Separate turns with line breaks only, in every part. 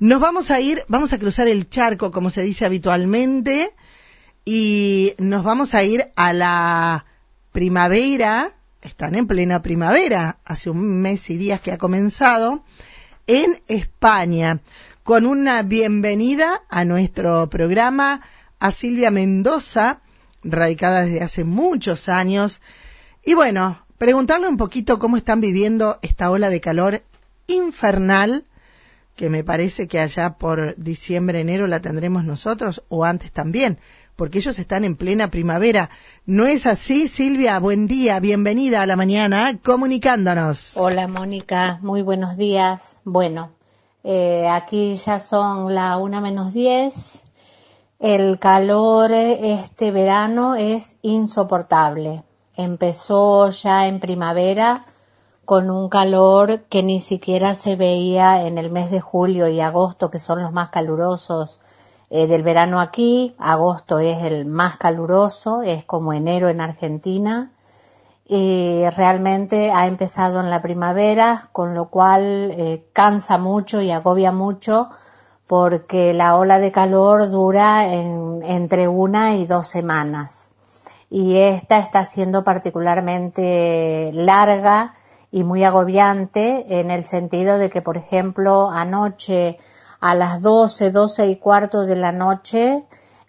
Nos vamos a ir, vamos a cruzar el charco, como se dice habitualmente, y nos vamos a ir a la primavera, están en plena primavera, hace un mes y días que ha comenzado, en España, con una bienvenida a nuestro programa a Silvia Mendoza, radicada desde hace muchos años, y bueno, preguntarle un poquito cómo están viviendo esta ola de calor infernal que me parece que allá por diciembre, enero la tendremos nosotros o antes también, porque ellos están en plena primavera. ¿No es así, Silvia? Buen día, bienvenida a la mañana, comunicándonos.
Hola, Mónica, muy buenos días. Bueno, eh, aquí ya son la una menos diez. El calor este verano es insoportable. Empezó ya en primavera con un calor que ni siquiera se veía en el mes de julio y agosto, que son los más calurosos eh, del verano aquí. Agosto es el más caluroso, es como enero en Argentina. Y realmente ha empezado en la primavera, con lo cual eh, cansa mucho y agobia mucho porque la ola de calor dura entre una y dos semanas. Y esta está siendo particularmente larga y muy agobiante en el sentido de que, por ejemplo, anoche a las 12, 12 y cuarto de la noche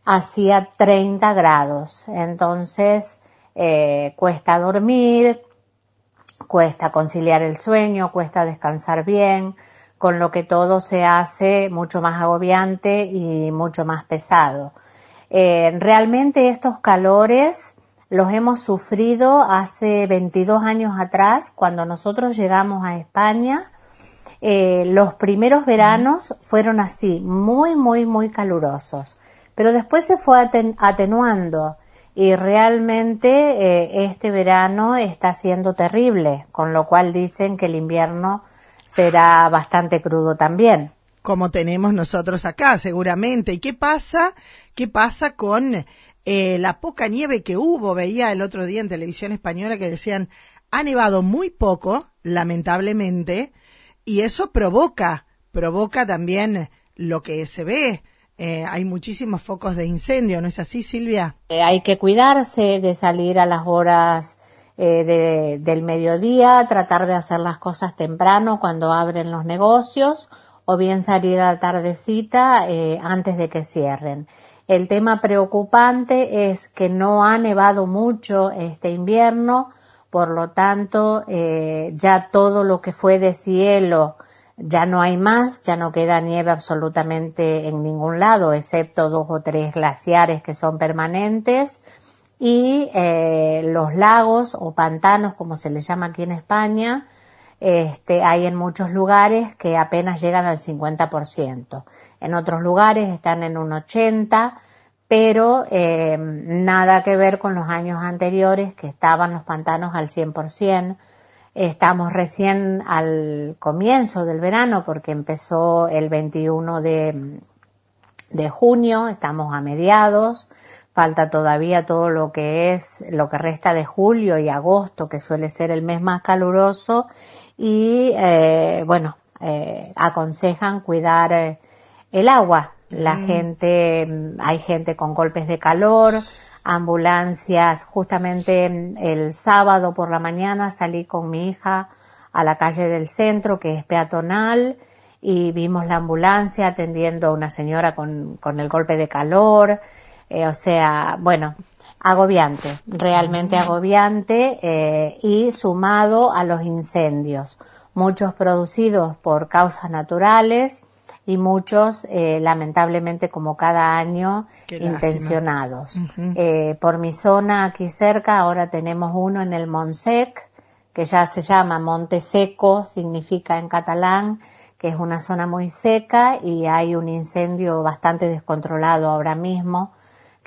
hacía 30 grados. Entonces, eh, cuesta dormir, cuesta conciliar el sueño, cuesta descansar bien, con lo que todo se hace mucho más agobiante y mucho más pesado. Eh, realmente estos calores los hemos sufrido hace 22 años atrás, cuando nosotros llegamos a España. Eh, los primeros veranos fueron así, muy, muy, muy calurosos, pero después se fue atenuando y realmente eh, este verano está siendo terrible, con lo cual dicen que el invierno será bastante crudo también.
Como tenemos nosotros acá, seguramente. ¿Y qué pasa? ¿Qué pasa con eh, la poca nieve que hubo, veía el otro día en televisión española que decían, ha nevado muy poco, lamentablemente, y eso provoca, provoca también lo que se ve. Eh, hay muchísimos focos de incendio, ¿no es así, Silvia?
Eh, hay que cuidarse de salir a las horas del mediodía, tratar de hacer las cosas temprano cuando abren los negocios o bien salir a la tardecita antes de que cierren. El tema preocupante es que no ha nevado mucho este invierno, por lo tanto eh, ya todo lo que fue de cielo ya no hay más, ya no queda nieve absolutamente en ningún lado, excepto dos o tres glaciares que son permanentes. Y eh, los lagos o pantanos, como se les llama aquí en España, este, hay en muchos lugares que apenas llegan al 50%. En otros lugares están en un 80%, pero eh, nada que ver con los años anteriores que estaban los pantanos al 100%. Estamos recién al comienzo del verano porque empezó el 21 de, de junio, estamos a mediados, falta todavía todo lo que es lo que resta de julio y agosto, que suele ser el mes más caluroso, y eh, bueno, eh, aconsejan cuidar eh, el agua. La mm. gente, hay gente con golpes de calor, ambulancias. Justamente el sábado por la mañana salí con mi hija a la calle del centro, que es peatonal, y vimos la ambulancia atendiendo a una señora con, con el golpe de calor. O sea, bueno, agobiante, realmente agobiante eh, y sumado a los incendios, muchos producidos por causas naturales y muchos eh, lamentablemente como cada año intencionados. eh, por mi zona aquí cerca ahora tenemos uno en el Monsec que ya se llama Monte Seco, significa en catalán que es una zona muy seca y hay un incendio bastante descontrolado ahora mismo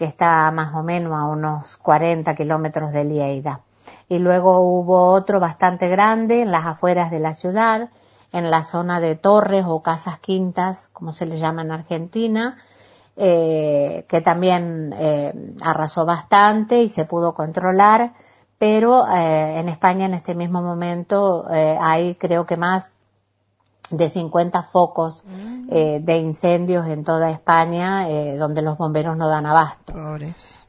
que está más o menos a unos 40 kilómetros de Lieida. Y luego hubo otro bastante grande en las afueras de la ciudad, en la zona de torres o casas quintas, como se le llama en Argentina, eh, que también eh, arrasó bastante y se pudo controlar, pero eh, en España en este mismo momento hay creo que más de 50 focos mm. eh, de incendios en toda España, eh, donde los bomberos no dan abasto.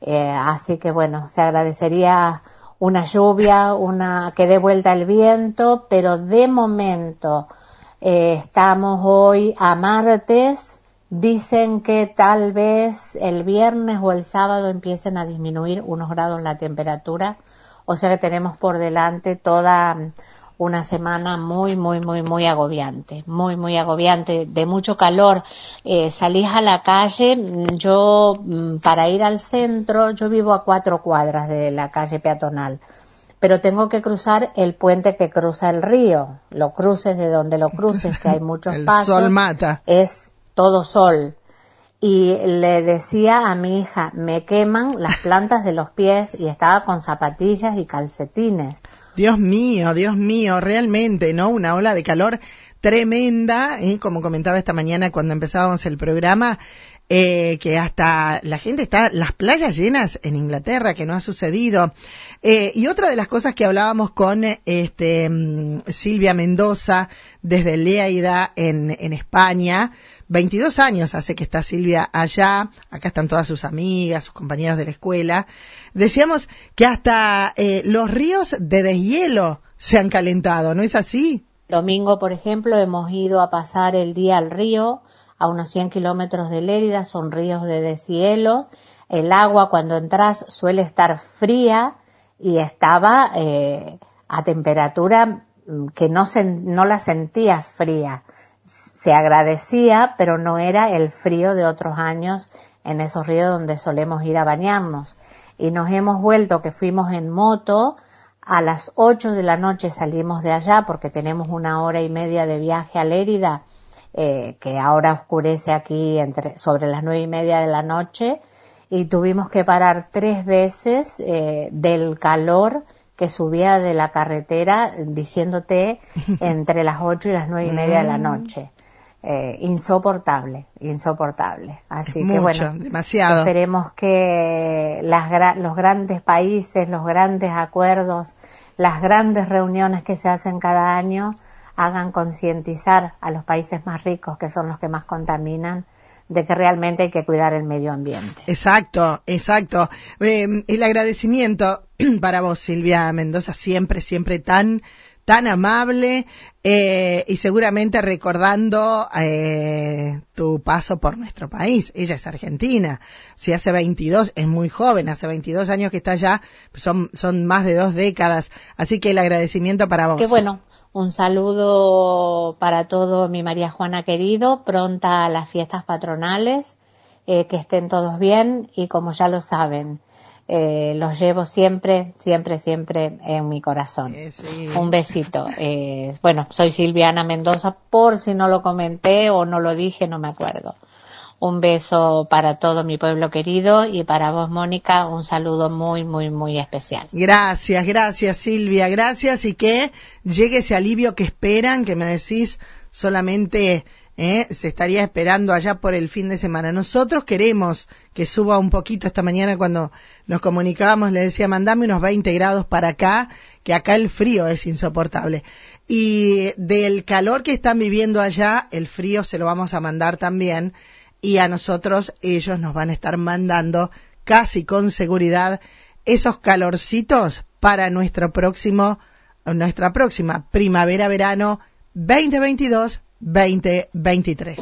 Eh, así que bueno, se agradecería una lluvia, una que dé vuelta el viento, pero de momento estamos hoy a martes. Dicen que tal vez el viernes o el sábado empiecen a disminuir unos grados la temperatura, o sea que tenemos por delante toda una semana muy, muy, muy, muy agobiante, muy, muy agobiante, de mucho calor. Eh, salís a la calle, mm, yo mm, para ir al centro, yo vivo a cuatro cuadras de la calle peatonal, pero tengo que cruzar el puente que cruza el río, lo cruces de donde lo cruces, que hay muchos el pasos.
Sol mata.
Es todo sol. Y le decía a mi hija, me queman las plantas de los pies y estaba con zapatillas y calcetines.
Dios mío, Dios mío, realmente, ¿no? Una ola de calor tremenda, y como comentaba esta mañana cuando empezábamos el programa, eh, que hasta la gente está, las playas llenas en Inglaterra, que no ha sucedido. Eh, y otra de las cosas que hablábamos con este, mm, Silvia Mendoza desde Leaida en, en España, 22 años hace que está Silvia allá, acá están todas sus amigas, sus compañeros de la escuela. Decíamos que hasta eh, los ríos de deshielo se han calentado, ¿no es así?
Domingo, por ejemplo, hemos ido a pasar el día al río, a unos 100 kilómetros de Lérida, son ríos de deshielo. El agua cuando entras suele estar fría y estaba eh, a temperatura mm, que no, no la sentías fría se agradecía, pero no era el frío de otros años en esos ríos donde solemos ir a bañarnos. Y nos hemos vuelto que fuimos en moto, a las 8 de la noche salimos de allá porque tenemos una hora y media de viaje a Lérida, eh, que ahora oscurece aquí entre, sobre las nueve y media de la noche, y tuvimos que parar tres veces eh, del calor que subía de la carretera diciéndote entre las ocho y las nueve y media de la mm. noche eh, insoportable, insoportable. Así que bueno,
demasiado.
esperemos que las, los grandes países, los grandes acuerdos, las grandes reuniones que se hacen cada año hagan concientizar a los países más ricos, que son los que más contaminan, de que realmente hay que cuidar el medio ambiente.
Exacto, exacto. Eh, el agradecimiento para vos, Silvia Mendoza, siempre, siempre tan tan amable eh, y seguramente recordando eh, tu paso por nuestro país. Ella es argentina. Si hace 22, es muy joven, hace 22 años que está allá, son, son más de dos décadas. Así que el agradecimiento para vos.
Qué bueno. Un saludo para todo mi María Juana querido, pronta a las fiestas patronales, eh, que estén todos bien y como ya lo saben, eh, los llevo siempre, siempre, siempre en mi corazón. Un besito. Eh, bueno, soy Silviana Mendoza, por si no lo comenté o no lo dije, no me acuerdo. Un beso para todo mi pueblo querido y para vos, Mónica, un saludo muy, muy, muy especial.
Gracias, gracias, Silvia, gracias y que llegue ese alivio que esperan, que me decís solamente ¿eh? se estaría esperando allá por el fin de semana. Nosotros queremos que suba un poquito esta mañana cuando nos comunicábamos, le decía, mandame unos 20 grados para acá, que acá el frío es insoportable. Y del calor que están viviendo allá, el frío se lo vamos a mandar también y a nosotros ellos nos van a estar mandando casi con seguridad esos calorcitos para nuestro próximo, nuestra próxima primavera-verano 2022 2023.